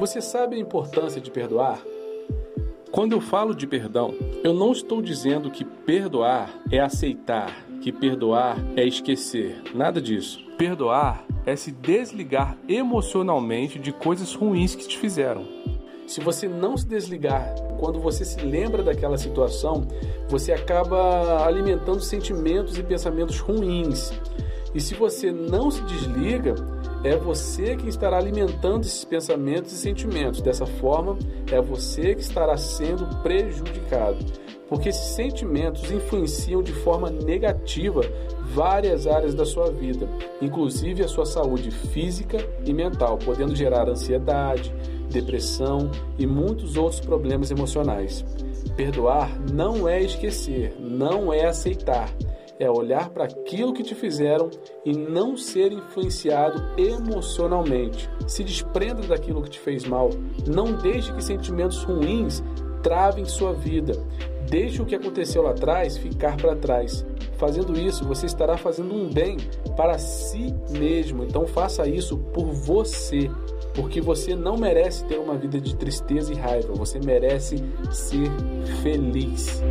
Você sabe a importância de perdoar? Quando eu falo de perdão, eu não estou dizendo que perdoar é aceitar, que perdoar é esquecer. Nada disso. Perdoar é se desligar emocionalmente de coisas ruins que te fizeram. Se você não se desligar quando você se lembra daquela situação, você acaba alimentando sentimentos e pensamentos ruins. E se você não se desliga, é você que estará alimentando esses pensamentos e sentimentos. Dessa forma, é você que estará sendo prejudicado. Porque esses sentimentos influenciam de forma negativa várias áreas da sua vida, inclusive a sua saúde física e mental, podendo gerar ansiedade, depressão e muitos outros problemas emocionais. Perdoar não é esquecer, não é aceitar é olhar para aquilo que te fizeram e não ser influenciado emocionalmente. Se desprenda daquilo que te fez mal. Não deixe que sentimentos ruins travem sua vida. Deixe o que aconteceu lá atrás ficar para trás. Fazendo isso, você estará fazendo um bem para si mesmo. Então faça isso por você, porque você não merece ter uma vida de tristeza e raiva. Você merece ser feliz.